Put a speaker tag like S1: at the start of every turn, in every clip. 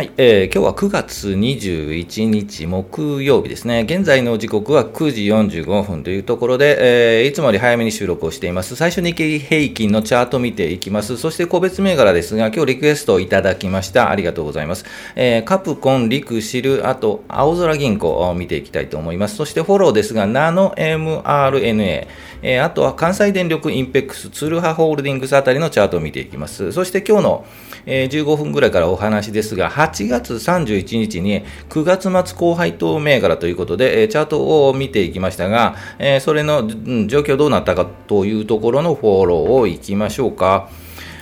S1: はい、えー、今日は9月21日木曜日ですね。現在の時刻は9時45分というところで、えー、いつもより早めに収録をしています。最初に経平均のチャート見ていきます。そして個別銘柄ですが、今日リクエストをいただきました。ありがとうございます。えー、カプコン、リクシル、あと、青空銀行を見ていきたいと思います。そしてフォローですが、ナノ MRNA、えー、あとは関西電力インペックス、ツルハホールディングスあたりのチャートを見ていきます。そして今日の、え、15分ぐらいからお話ですが、8月31日に9月末高配当銘柄ということで、え、チャートを見ていきましたが、え、それの、状況どうなったかというところのフォローをいきましょうか。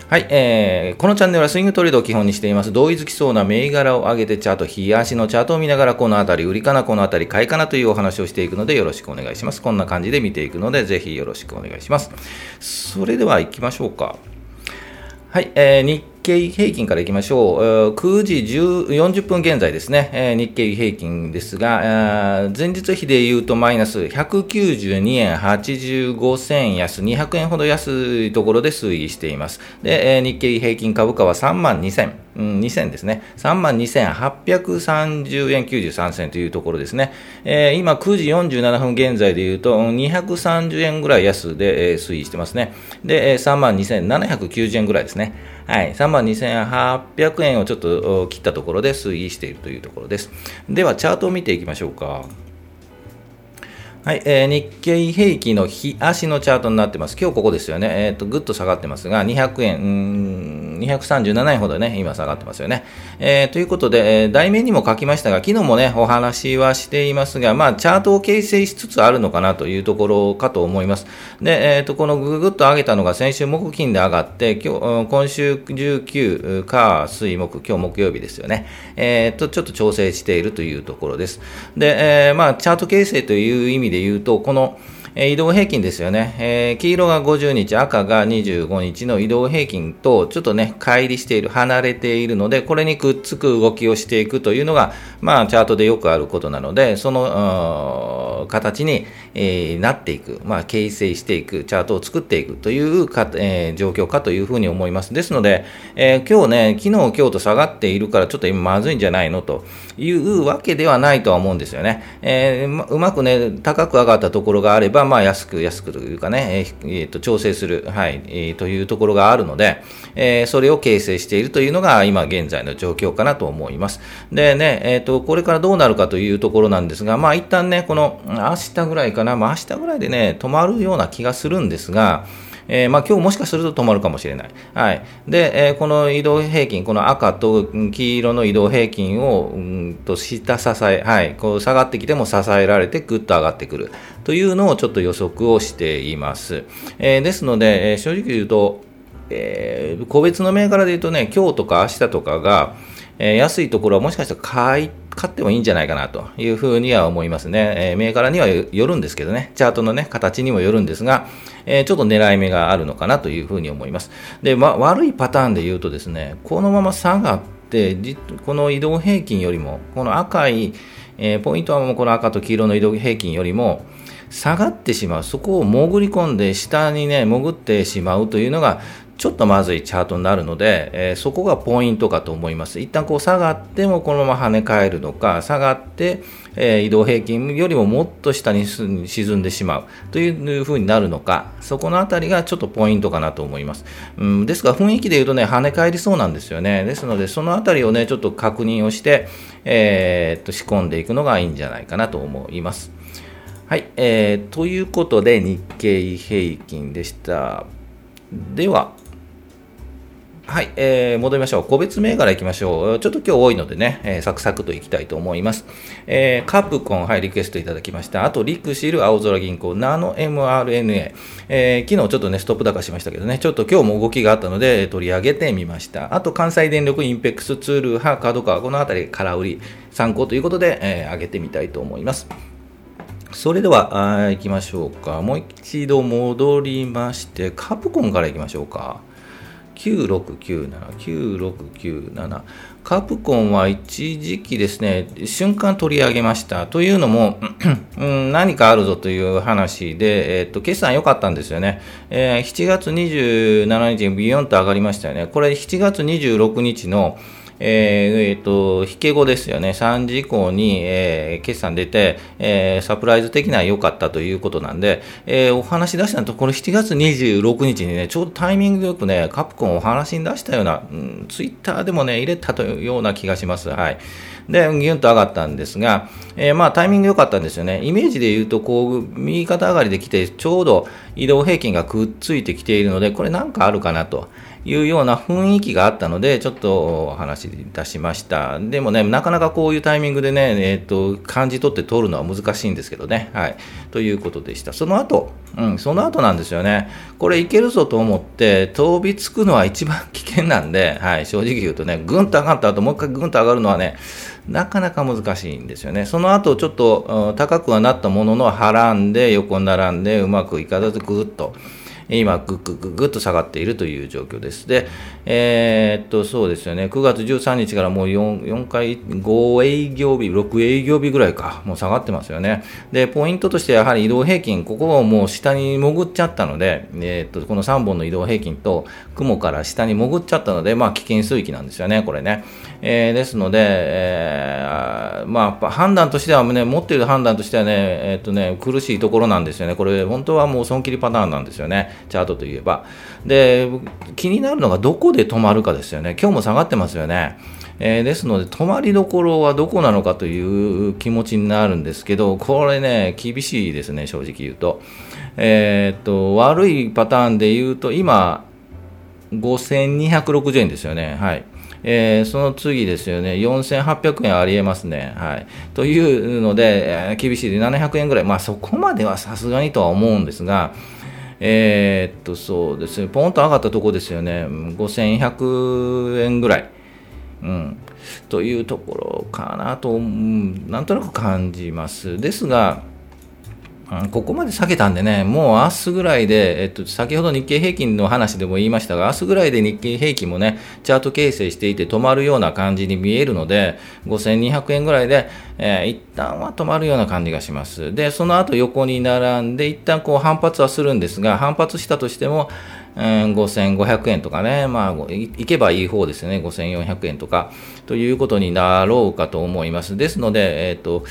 S1: はい、えー、このチャンネルはスイングトレードを基本にしています。同意づきそうな銘柄を上げてチャート、冷やしのチャートを見ながら、このあたり、売りかな、このあたり、買いかなというお話をしていくので、よろしくお願いします。こんな感じで見ていくので、ぜひよろしくお願いします。それでは行きましょうか。はい、えー、経平均からいきましょう。9時40分現在ですね、日経平均ですが、前日比で言うとマイナス192円85銭安、200円ほど安いところで推移しています。で、日経平均株価は3万2000、うん、2000ですね、3万2830円93銭というところですね。えー、今9時47分現在で言うと、230円ぐらい安で、えー、推移してますね。で、3万2790円ぐらいですね。はい、3万2800円をちょっと切ったところで推移しているというところです。では、チャートを見ていきましょうか。はい、えー、日経平均の日足のチャートになってます。今日ここですよね。えっ、ー、と、ぐっと下がってますが、200円、うん237円ほどね、今下がってますよね。えー、ということで、えー、題名にも書きましたが、昨日もね、お話はしていますが、まあ、チャートを形成しつつあるのかなというところかと思います。で、えっ、ー、と、このぐぐっと上げたのが先週木金で上がって、今日、今週19、火、水、木、今日木曜日ですよね。えっ、と、ちょっと調整しているというところです。で、えまあ、チャート形成という意味でで言うと、この、え移動平均ですよね、えー、黄色が50日、赤が25日の移動平均とちょっとね、乖離している、離れているので、これにくっつく動きをしていくというのが、まあ、チャートでよくあることなので、その形に、えー、なっていく、まあ、形成していく、チャートを作っていくというか、えー、状況かというふうに思います。ですので、え今日ね、昨日、今日と下がっているから、ちょっと今まずいんじゃないのというわけではないとは思うんですよね。えうまくね、高く上がったところがあれば、まあ、安く、安くというかね、えー、えー、と調整する、はいえー、というところがあるので、えー、それを形成しているというのが今現在の状況かなと思います。でね、えーと、これからどうなるかというところなんですが、まあ一旦ね、この明日ぐらいかな、まあ明日ぐらいでね、止まるような気がするんですが、えー、まあ、今日もしかすると止まるかもしれない。はい。で、えー、この移動平均、この赤と黄色の移動平均を、うんと下支え、はい、こう下がってきても支えられてぐっと上がってくるというのをちょっと予測をしています。えー、ですので、え正直言うと、え個別の銘柄で言うとね、今日とか明日とかが、え安いところはもしかしたら買い買ってもいいんじゃないかなというふうには思いますね。えー、銘柄にはよるんですけどね、チャートのね、形にもよるんですが、えー、ちょっと狙い目があるのかなというふうに思います。で、ま、悪いパターンで言うとですね、このまま下がって、この移動平均よりも、この赤い、え、ポイントはもうこの赤と黄色の移動平均よりも、下がってしまう、そこを潜り込んで下にね、潜ってしまうというのが、ちょっとまずいチャートになるので、えー、そこがポイントかと思います。一旦こう下がってもこのまま跳ね返るのか、下がって、えー、移動平均よりももっと下に沈んでしまうというふうになるのか、そこのあたりがちょっとポイントかなと思います。うん、ですが雰囲気で言うとね、跳ね返りそうなんですよね。ですので、そのあたりをね、ちょっと確認をして、えー、っと仕込んでいくのがいいんじゃないかなと思います。はい、えー、ということで日経平均でした。では、はい、えー、戻りましょう。個別銘柄いきましょう。ちょっと今日多いのでね、えー、サクサクといきたいと思います。えー、カプコン、はい、リクエストいただきました。あと、リクシル、青空銀行、ナノ MRNA、えー、昨日ちょっとね、ストップ高しましたけどね、ちょっと今日も動きがあったので、取り上げてみました。あと、関西電力、インペックス、ツール、ハ、カードカー、このあたり、空売り、参考ということで、えー、上げてみたいと思います。それでは、行きましょうか。もう一度戻りまして、カプコンから行きましょうか。9697、9697。カプコンは一時期ですね、瞬間取り上げました。というのも、うん、何かあるぞという話で、えっと、決算良かったんですよね。えー、7月27日にビヨンと上がりましたよね。これ7月26日のえー、えー、と、引け後ですよね、3時以降に、えー、決算出て、えー、サプライズ的には良かったということなんで、えー、お話し出したのと、この7月26日にね、ちょうどタイミングよくね、カプコンお話に出したような、うん、ツイッターでもね、入れたというような気がします。はい。で、ギュンと上がったんですが、えー、まあタイミング良かったんですよね。イメージで言うと、こう、右肩上がりで来て、ちょうど移動平均がくっついてきているので、これなんかあるかなと。いうような雰囲気があったので、ちょっとお話し出しました。でもね、なかなかこういうタイミングでね、えっ、ー、と、感じ取って通るのは難しいんですけどね。はい。ということでした。その後、うん、その後なんですよね。これいけるぞと思って、飛びつくのは一番危険なんで、はい、正直言うとね、ぐんと上がった後、もう一回ぐんと上がるのはね、なかなか難しいんですよね。その後、ちょっと高くはなったものの、はらんで、横並んで、うまくいかずぐっと。今、ぐっぐっぐっと下がっているという状況です。で、えー、っと、そうですよね、9月13日からもう 4, 4回、5営業日、6営業日ぐらいか、もう下がってますよね。で、ポイントとしてやはり移動平均、ここをもう下に潜っちゃったので、えー、っと、この3本の移動平均と雲から下に潜っちゃったので、まあ、危険水域なんですよね、これね。えー、ですので、えー、まあ、判断としてはね、持っている判断としてはね、えー、っとね、苦しいところなんですよね。これ、本当はもう損切りパターンなんですよね。チャートといえば。で、気になるのがどこで止まるかですよね。今日も下がってますよね。えー、ですので、止まりどころはどこなのかという気持ちになるんですけど、これね、厳しいですね、正直言うと。えー、っと、悪いパターンで言うと、今、5260円ですよね。はい。えー、その次ですよね、4800円ありえますね。はい。というので、えー、厳しいで700円ぐらい、まあそこまではさすがにとは思うんですが、えー、っと、そうですね、ポンと上がったとこですよね、5100円ぐらい、うん、というところかなと、うん、なんとなく感じます。ですが、ここまで下げたんでね、もう明日ぐらいで、えっと、先ほど日経平均の話でも言いましたが、明日ぐらいで日経平均もね、チャート形成していて止まるような感じに見えるので、5200円ぐらいで、えー、一旦は止まるような感じがします。で、その後横に並んで、一旦こう反発はするんですが、反発したとしても、うん、5500円とかね、まあ、いけばいい方ですよね、5400円とか、ということになろうかと思います。ですので、えっ、ー、と、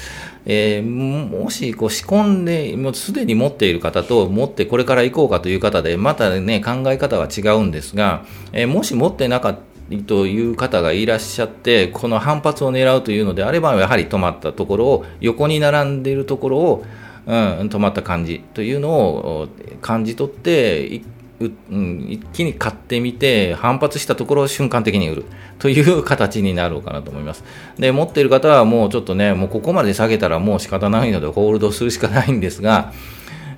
S1: えー、もしこう仕込んで、もうすでに持っている方と、持ってこれから行こうかという方で、またね、考え方は違うんですが、えー、もし持ってなかったという方がいらっしゃって、この反発を狙うというのであれば、やはり止まったところを、横に並んでいるところを、うん、止まった感じというのを感じ取って、うん、一気に買ってみて、反発したところを瞬間的に売るという形になろうかなと思います。で、持っている方はもうちょっとね、もうここまで下げたらもう仕方ないので、ホールドするしかないんですが、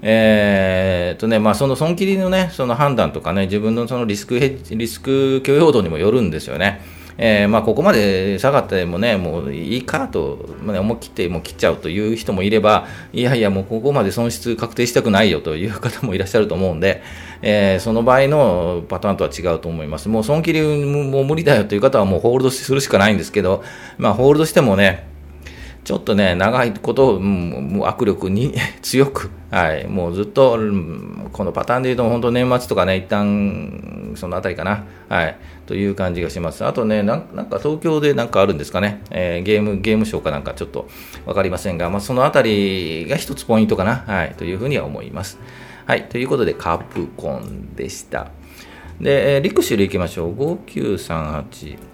S1: えーとねまあ、その損切りの,、ね、その判断とかね、自分のそのリスクリスク許容度にもよるんですよね。えー、まあ、ここまで下がってもね、もういいかと、まあ、思い切ってもう切っちゃうという人もいれば、いやいや、もうここまで損失確定したくないよという方もいらっしゃると思うんで、えー、その場合のパターンとは違うと思います。もう損切りも無理だよという方はもうホールドするしかないんですけど、まあ、ホールドしてもね、ちょっとね、長いこと、うん、もう握力に 強く、はい、もうずっと、このパターンでいうと、本当年末とかね、一旦そのあたりかな、はい、という感じがします。あとね、なんか東京でなんかあるんですかね、えー、ゲーム、ゲームショーかなんかちょっと分かりませんが、まあ、そのあたりが一つポイントかな、はい、というふうには思います。はい、ということで、カプコンでした。で、えー、リクシル行きましょう。5938。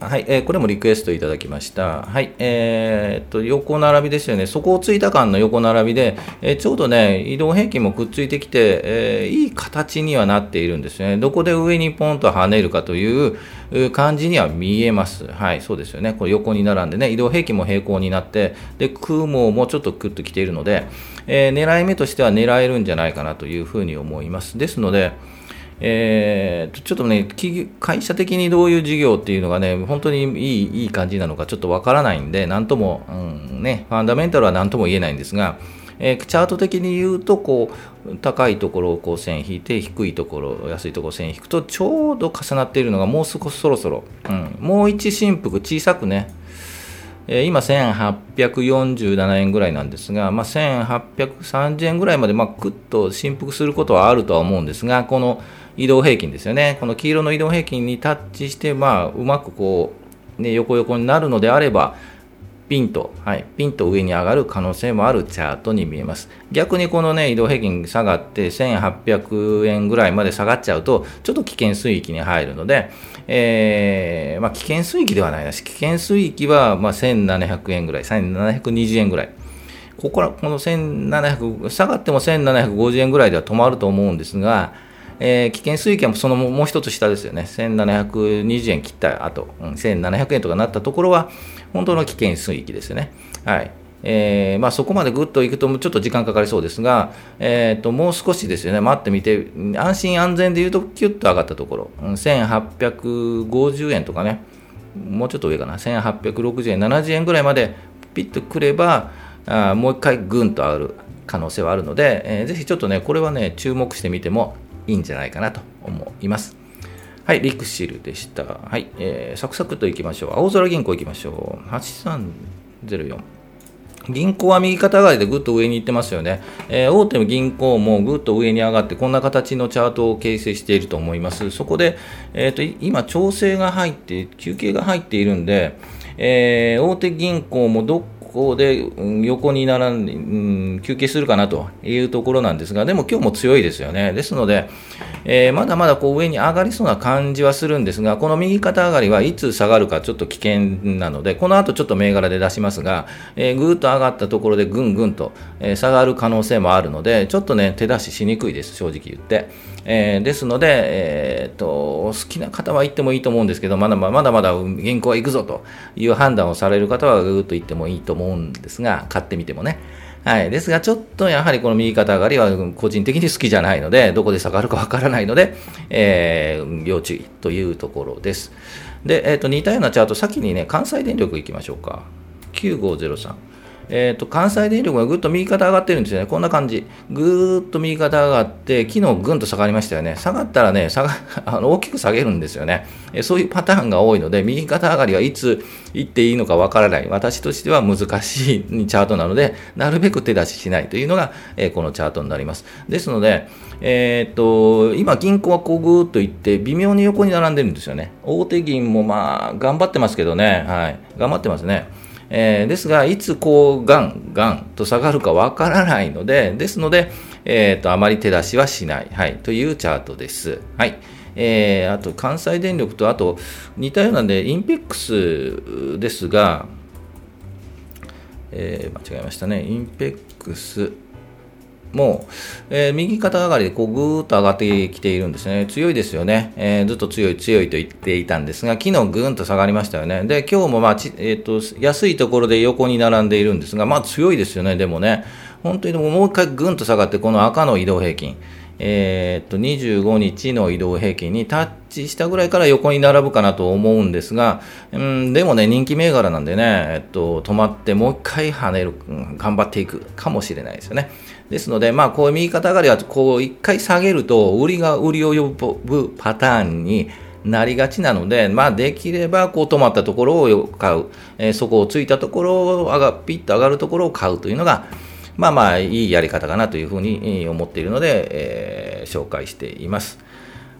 S1: はい、えー、これもリクエストいただきました。はい、えー、っと、横並びですよね。底をついた間の横並びで、えー、ちょうどね、移動平均もくっついてきて、えー、いい形にはなっているんですね。どこで上にポンと跳ねるかという感じには見えます。はい、そうですよね。これ横に並んでね、移動平均も平行になって、で、雲もちょっとくっときているので、えー、狙い目としては狙えるんじゃないかなというふうに思います。ですので、えー、ちょっとね、会社的にどういう事業っていうのがね、本当にいいいい感じなのかちょっとわからないんで、なんとも、うんね、ファンダメンタルは何とも言えないんですが、えー、チャート的に言うとこう高いところをこう線引いて低いところ安いところ線引くとちょうど重なっているのがもう少しそろそろ、うん、もう一振幅小さくねえ今、1847円ぐらいなんですが、まあ、1830円ぐらいまで、まあ、ぐっと振幅することはあるとは思うんですが、この移動平均ですよね。この黄色の移動平均にタッチして、まあ、うまくこう、ね、横横になるのであれば、ピンと、はい、ピンと上に上がる可能性もあるチャートに見えます。逆にこのね、移動平均下がって1800円ぐらいまで下がっちゃうと、ちょっと危険水域に入るので、えー、まあ、危険水域ではないし、危険水域はま1700円ぐらい、1720円ぐらい。ここら、この1700、下がっても1750円ぐらいでは止まると思うんですが、えー、危険水域はそのもう一つ下ですよね、1720円切った後、うん、1700円とかなったところは、本当の危険水域ですよね。はい。えーまあ、そこまでぐっといくとちょっと時間かかりそうですが、えーと、もう少しですよね、待ってみて、安心安全でいうと、キュッと上がったところ、1850円とかね、もうちょっと上かな、1860円、70円ぐらいまでピッとくれば、あもう一回ぐんと上がる可能性はあるので、えー、ぜひちょっとね、これはね、注目してみてもいいんじゃないかなと思います。はい、リクシルでした。はい、えー、サクサクといきましょう。青空銀行いきましょう。8304。銀行は右肩上がりでぐっと上に行ってますよね、えー、大手の銀行もぐっと上に上がって、こんな形のチャートを形成していると思います。そこで、えーと、今、調整が入って、休憩が入っているんで、えー、大手銀行もどこで横に並んで、うん、休憩するかなというところなんですが、でも今日も強いですよね。ですので、えー、まだまだこう上に上がりそうな感じはするんですが、この右肩上がりはいつ下がるかちょっと危険なので、この後ちょっと銘柄で出しますが、えー、ぐーっと上がったところでぐんぐんと、え、下がる可能性もあるので、ちょっとね、手出ししにくいです、正直言って。えー、ですので、えーと、好きな方は行ってもいいと思うんですけど、まだまだまだ銀行は行くぞという判断をされる方はぐーっと行ってもいいと思うんですが、買ってみてもね。はい。ですが、ちょっとやはりこの右肩上がりは個人的に好きじゃないので、どこで下がるかわからないので、えー、要注意というところです。で、えっ、ー、と、似たようなチャート、先にね、関西電力行きましょうか。9503。えーと、関西電力がぐっと右肩上がってるんですよね、こんな感じ、ぐーっと右肩上がって、昨日ぐんと下がりましたよね、下がったらね、下が あの大きく下げるんですよね、えそういうパターンが多いので、右肩上がりはいつ行っていいのかわからない、私としては難しいチャートなので、なるべく手出ししないというのが、えー、このチャートになります。ですので、えー、っと今、銀行はこうぐーっと行って、微妙に横に並んでるんですよね、大手銀もまあ頑張ってますけどね、はい、頑張ってますね。えー、ですが、いつこう、がん、がんと下がるかわからないので、ですので、えっ、ー、と、あまり手出しはしない、はい、というチャートです。はい。えー、あと、関西電力と、あと、似たようなんで、インペックスですが、え、間違えましたね。インペックス、もう、えー、右肩上がりでこうぐーっと上がってきているんですね。強いですよね。えー、ずっと強い強いと言っていたんですが、昨日ぐーんと下がりましたよね。で、今日もまあち、えーと、安いところで横に並んでいるんですが、まあ強いですよね、でもね。本当にもう一回ぐんと下がって、この赤の移動平均。えー、と25日の移動平均にタッチしたぐらいから横に並ぶかなと思うんですが、うん、でもね、人気銘柄なんでね、えっと、止まってもう一回跳ねる、頑張っていくかもしれないですよね。ですので、まあ、こういう右肩上がりは、こう一回下げると、売りが売りを呼ぶパターンになりがちなので、まあ、できればこう止まったところを買う、えー、そこをついたところを上が、ピッと上がるところを買うというのが、まあまあ、いいやり方かなというふうに思っているので、えー、紹介しています。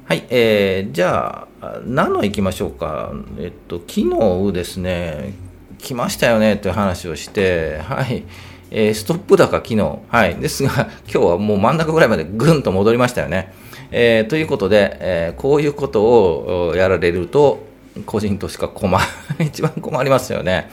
S1: はい、えー、じゃあ、何の行きましょうか。えっと、昨日ですね、来ましたよねという話をして、はい、えー、ストップ高昨日、はい、ですが、今日はもう真ん中ぐらいまでぐんと戻りましたよね。えー、ということで、えー、こういうことをやられると、個人としか困、一番困りますよね。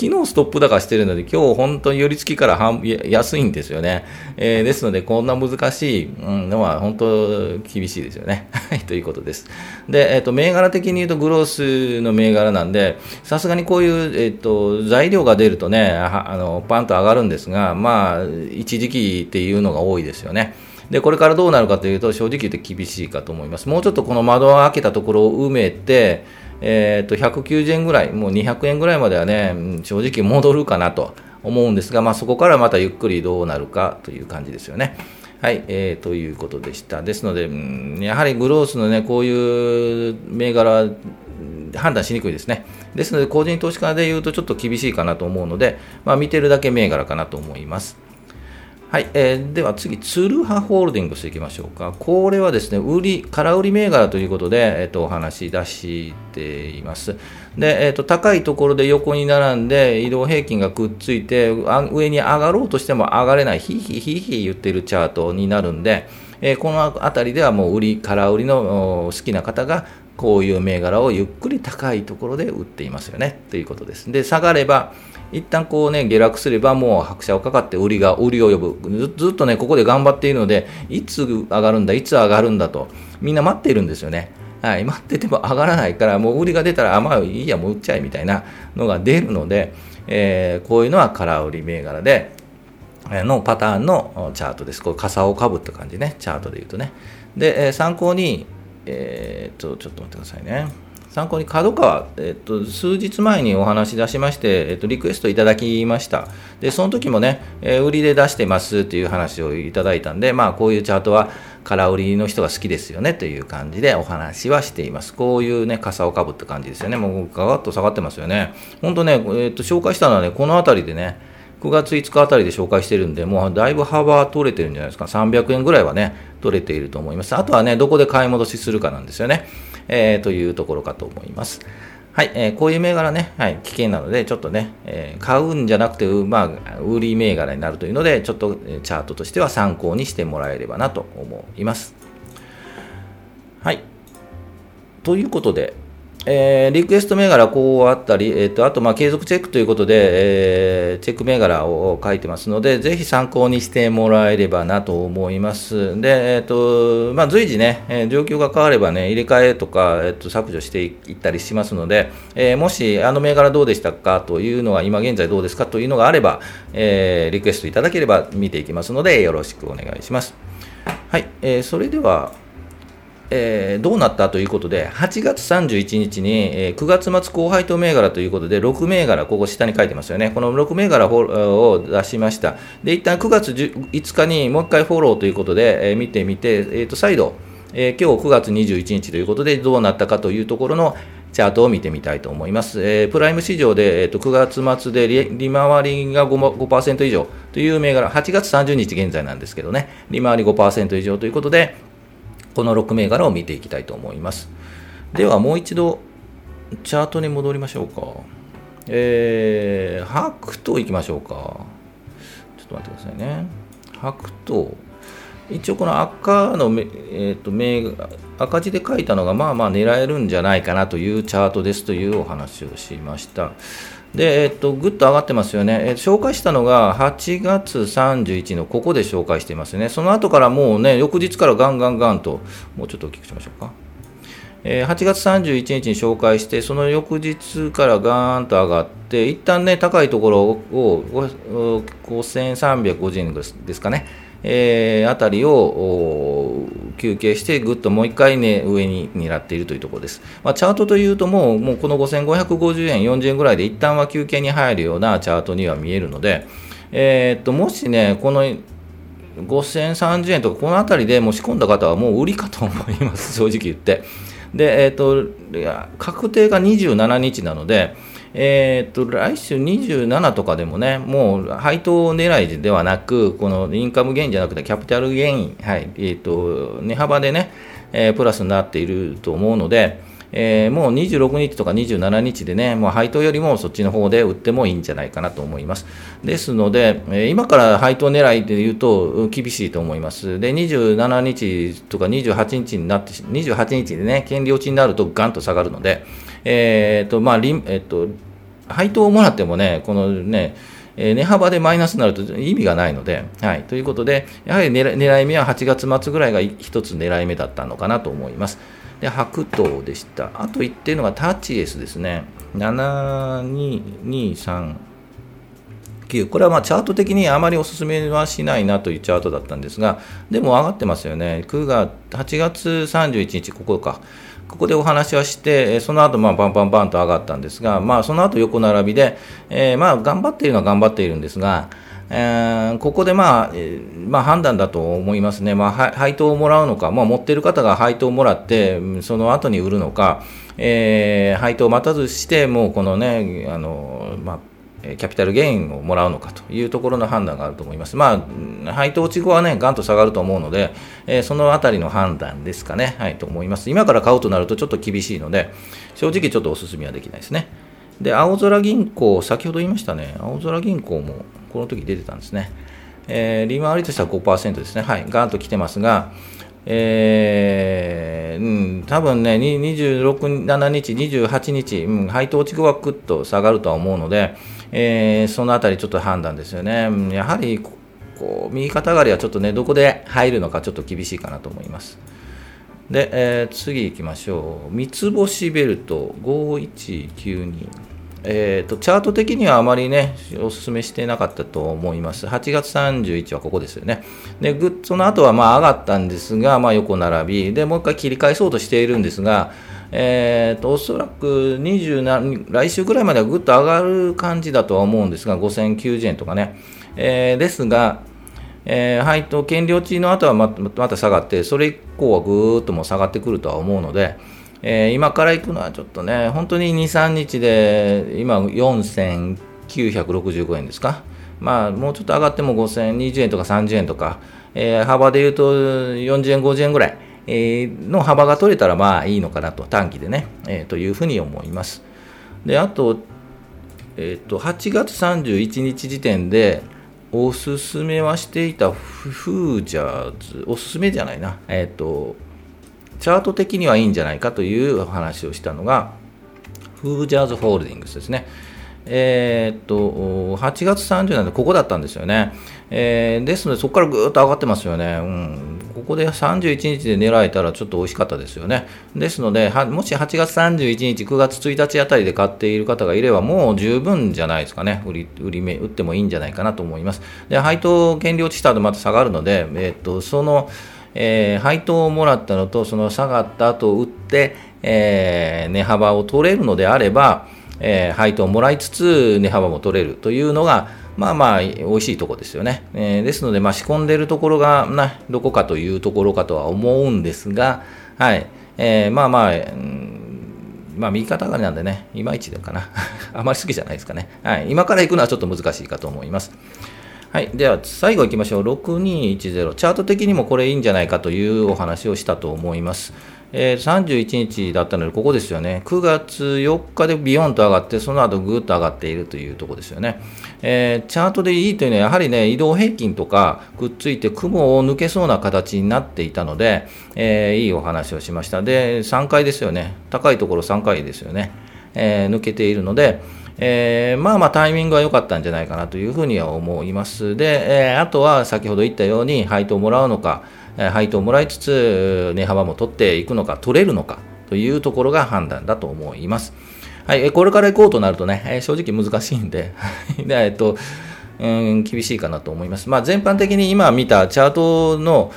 S1: 昨日ストップ高してるので、今日本当に寄り付きから半安いんですよね。えー、ですので、こんな難しいのは本当厳しいですよね。はい、ということです。で、えっ、ー、と、銘柄的に言うとグロースの銘柄なんで、さすがにこういう、えっ、ー、と、材料が出るとね、あの、パンと上がるんですが、まあ、一時期っていうのが多いですよね。で、これからどうなるかというと、正直言って厳しいかと思います。もうちょっとこの窓を開けたところを埋めて、えー、と190円ぐらい、もう200円ぐらいまではね、正直戻るかなと思うんですが、まあ、そこからまたゆっくりどうなるかという感じですよね。はい、えー、ということでした。ですので、やはりグロースのね、こういう銘柄は判断しにくいですね。ですので、個人投資家で言うとちょっと厳しいかなと思うので、まあ、見てるだけ銘柄かなと思います。はい、えー、では次、ツルハホールディングスいきましょうか。これはですね、売り、空売り銘柄ということで、えっ、ー、と、お話し出しています。で、えっ、ー、と、高いところで横に並んで、移動平均がくっついて、上に上がろうとしても上がれない、ヒーヒーヒーヒー言ってるチャートになるんで、えー、この辺りではもう売り、空売りの好きな方が、こういう銘柄をゆっくり高いところで売っていますよね、ということです。で、下がれば、一旦こうね、下落すればもう拍車をかかって売りが、売りを呼ぶ。ずっとね、ここで頑張っているので、いつ上がるんだ、いつ上がるんだと、みんな待っているんですよね。はい、待ってても上がらないから、もう売りが出たら、あ、まあいいや、もう売っちゃえみたいなのが出るので、えー、こういうのは空売り銘柄で、のパターンのチャートです。こう傘をかぶった感じね、チャートで言うとね。で、参考に、えー、っと、ちょっと待ってくださいね。参考に角川、えっと、数日前にお話し出しまして、えっと、リクエストいただきました。で、その時もね、えー、売りで出してますっていう話をいただいたんで、まあ、こういうチャートは空売りの人が好きですよねという感じでお話はしています。こういうね、傘をかぶった感じですよね。もうガガッと下がってますよね。本当ね、えっと、紹介したのはね、この辺りでね、9月5日あたりで紹介してるんで、もうだいぶ幅取れてるんじゃないですか。300円ぐらいはね、取れていると思います。あとはね、どこで買い戻しするかなんですよね。えー、というところかと思います。はい、えー、こういう銘柄ね、はい、危険なので、ちょっとね、えー、買うんじゃなくて、まあ、売り銘柄になるというので、ちょっとチャートとしては参考にしてもらえればなと思います。はい。ということで、えー、リクエスト銘柄こうあったり、えーと、あとまあ継続チェックということで、えー、チェック銘柄を書いてますので、ぜひ参考にしてもらえればなと思います。で、えーとまあ、随時ね、え、状況が変わればね、入れ替えとか、えーと、削除していったりしますので、えー、もしあの銘柄どうでしたかというのは、今現在どうですかというのがあれば、えー、リクエストいただければ見ていきますので、よろしくお願いします。はい、えー、それでは、えー、どうなったということで、8月31日に、えー、9月末高配当銘柄ということで、6銘柄、ここ下に書いてますよね。この6銘柄を出しました。で、一旦9月5日にもう一回フォローということで、えー、見てみて、えー、と再度、えー、今日9月21日ということで、どうなったかというところのチャートを見てみたいと思います。えー、プライム市場で、えー、と9月末で利利回りが 5%, 5以上という銘柄、8月30日現在なんですけどね、利回り5%以上ということで、この6銘柄を見ていきたいと思います。ではもう一度チャートに戻りましょうか。えー、白桃いきましょうか。ちょっと待ってくださいね。白桃。一応この赤の、えーと、銘赤字で書いたのがまあまあ狙えるんじゃないかなというチャートですというお話をしました。で、えっと、ぐっと上がってますよね、え紹介したのが8月31のここで紹介していますね。その後からもうね、翌日からガンガンガンと、もうちょっと大きくしましょうか。えー、8月31日に紹介して、その翌日からガーンと上がって、一旦ね、高いところを5350円ですかね。えー、あたりを休憩して、ぐっともう一回、ね、上に狙っているというところです。まあ、チャートというともう、もうこの5550円、40円ぐらいで一旦は休憩に入るようなチャートには見えるので、えー、っともしね、この5030円とか、このあたりでもう仕込んだ方はもう売りかと思います、正直言って。で、えー、っと、確定が27日なので、えー、っと来週27とかでもね、もう配当狙いではなく、このインカムゲインじゃなくて、キャピタルゲイン、はいえー、っと値幅でね、えー、プラスになっていると思うので、えー、もう26日とか27日でね、もう配当よりもそっちの方で売ってもいいんじゃないかなと思います。ですので、えー、今から配当狙いで言うと厳しいと思います。で、27日とか28日になって、28日でね、権利落ちになるとガンと下がるので、えーとまあリえーと、配当をもらってもね、このね、値幅でマイナスになると意味がないので、はい、ということで、やはり狙い目は8月末ぐらいが一つ狙い目だったのかなと思います。で、白桃でした。あと言ってるのがタッチエスですね。7223 9これはまチャート的にあまりお勧めはしないなというチャートだったんですが、でも上がってますよね。9月、8月31日、ここか。ここでお話はして、その後まあバンバンバンと上がったんですが、まあ、その後横並びで、えー、まあ頑張っているのは頑張っているんですが、えー、ここで、まあえー、まあ、判断だと思いますね、まあ、配当をもらうのか、まあ、持っている方が配当をもらって、その後に売るのか、えー、配当を待たずして、もうこのね、あのまあ、キャピタルゲインをもらうのかというところの判断があると思います。まあ、配当落ち後はね、ガンと下がると思うので、えー、そのあたりの判断ですかね、はい、と思います。今から買うとなるとちょっと厳しいので、正直ちょっとお勧めはできないですね。で、青空銀行、先ほど言いましたね、青空銀行もこの時出てたんですね。えー、利回りとしては5%ですね、はい、ガンと来てますが、えー、うん、多分ね、26、7日、28日、うん、配当値後はぐっと下がるとは思うので、えー、そのあたりちょっと判断ですよね。やはり、こう、右肩上がりはちょっとね、どこで入るのかちょっと厳しいかなと思います。で、えー、次行きましょう。三つ星ベルト5192。えーと、チャート的にはあまりね、お勧めしてなかったと思います。8月31はここですよね。で、グその後はまあ上がったんですが、まあ、横並び、で、もう一回切り返そうとしているんですが、えーと、おそらく来週ぐらいまではぐっと上がる感じだとは思うんですが、5090円とかね。えー、ですが、えー、配当、減量値の後はまた下がって、それ以降はぐーっとも下がってくるとは思うので、えー、今から行くのはちょっとね、本当に2、3日で、今、4965円ですか、まあ、もうちょっと上がっても5020円とか30円とか、えー、幅で言うと40円、50円ぐらい、えー、の幅が取れたらまあいいのかなと、短期でね、えー、というふうに思います。で、あと、えー、と8月31日時点で、おすすめはしていたフージャーズ、おすすめじゃないな、えっ、ー、と、チャート的にはいいんじゃないかという話をしたのが、フージャーズホールディングスですね。えー、っと、8月30なんでここだったんですよね。えー、ですので、そこからぐーっと上がってますよね。うん。ここで31日で狙えたらちょっと美味しかったですよね。ですので、もし8月31日、9月1日あたりで買っている方がいれば、もう十分じゃないですかね。売り、売り目、売ってもいいんじゃないかなと思います。で、配当減量した後また下がるので、えー、っと、その、えー、配当をもらったのとその下がった後売って、えー、値幅を取れるのであれば、えー、配当をもらいつつ値幅も取れるというのがまあまあ美味しいところですよね、えー、ですので、まあ、仕込んでるところがなどこかというところかとは思うんですが、はいえー、まあまあ、まあ、右肩上がりなんでね、いまいちだかな。あまり好きじゃないですかね。はい。今から行くのはちょっと難しいかと思います。はい、では最後いきましょう、6210、チャート的にもこれいいんじゃないかというお話をしたと思います。えー、31日だったので、ここですよね、9月4日でビヨンと上がって、その後ぐっと上がっているというところですよね、えー、チャートでいいというのは、やはりね、移動平均とかくっついて雲を抜けそうな形になっていたので、えー、いいお話をしました。で、3回ですよね、高いところ3回ですよね、え抜けているので、えー、まあまあタイミングは良かったんじゃないかなというふうには思います。で、えー、あとは先ほど言ったように配当をもらうのか、配当をもらいつつ値幅も取っていくのか、取れるのかというところが判断だと思います。はい、これから行こうとなるとね、え正直難しいんで、でえっと、うん、厳しいかなと思います。まあ、全般的に今見たチャートの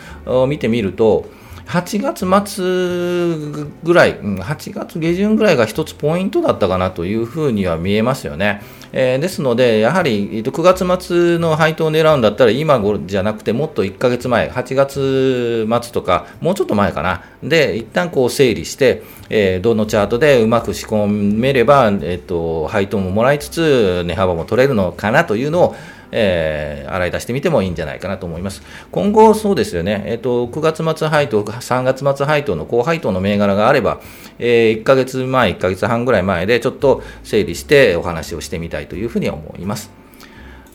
S1: 見てみると、8月末ぐらい、8月下旬ぐらいが一つポイントだったかなというふうには見えますよね。えー、ですので、やはり9月末の配当を狙うんだったら、今じゃなくて、もっと1ヶ月前、8月末とか、もうちょっと前かな、で、一旦こう整理して、えー、どのチャートでうまく仕込めれば、えーと配当ももらいつつ、値幅も取れるのかなというのを、えー、洗い出してみてもいいんじゃないかなと思います。今後、そうですよね、えーと、9月末配当、3月末配当の高配当の銘柄があれば、えー、1ヶ月前、1ヶ月半ぐらい前でちょっと整理してお話をしてみたいというふうに思います。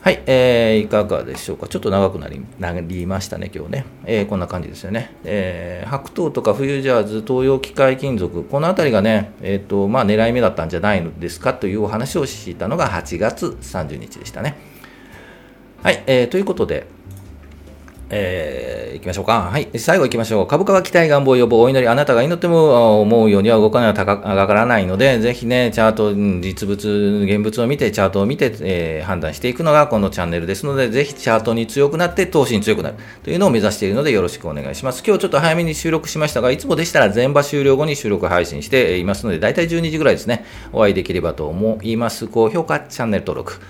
S1: はい、えー、いかがでしょうか。ちょっと長くなりなりましたね、今日ね。えー、こんな感じですよね。えー、白桃とか冬ジャーズ、東洋機械金属、このあたりがね、えっ、ー、と、まあ、狙い目だったんじゃないのですかというお話をしたのが8月30日でしたね。はい、えー、ということで、えー、行きましょうか。はい。最後行きましょう。株価は期待、願望、予防、お祈り。あなたが祈っても思うようには動かないは高上がらないので、ぜひね、チャート、実物、現物を見て、チャートを見て、えー、判断していくのがこのチャンネルですので、ぜひチャートに強くなって、投資に強くなるというのを目指しているので、よろしくお願いします。今日ちょっと早めに収録しましたが、いつもでしたら全場終了後に収録配信していますので、だいたい12時ぐらいですね、お会いできればと思います。高評価、チャンネル登録。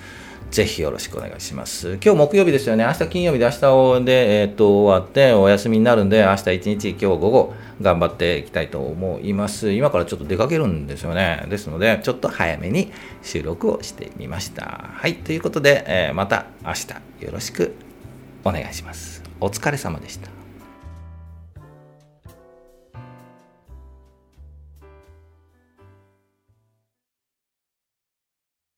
S1: ぜひよろしくお願いします。今日木曜日ですよね。明日金曜日で明日で、えー、っと終わってお休みになるんで、明日一日、今日午後頑張っていきたいと思います。今からちょっと出かけるんですよね。ですので、ちょっと早めに収録をしてみました。はい。ということで、えー、また明日よろしくお願いします。お疲れ様でした。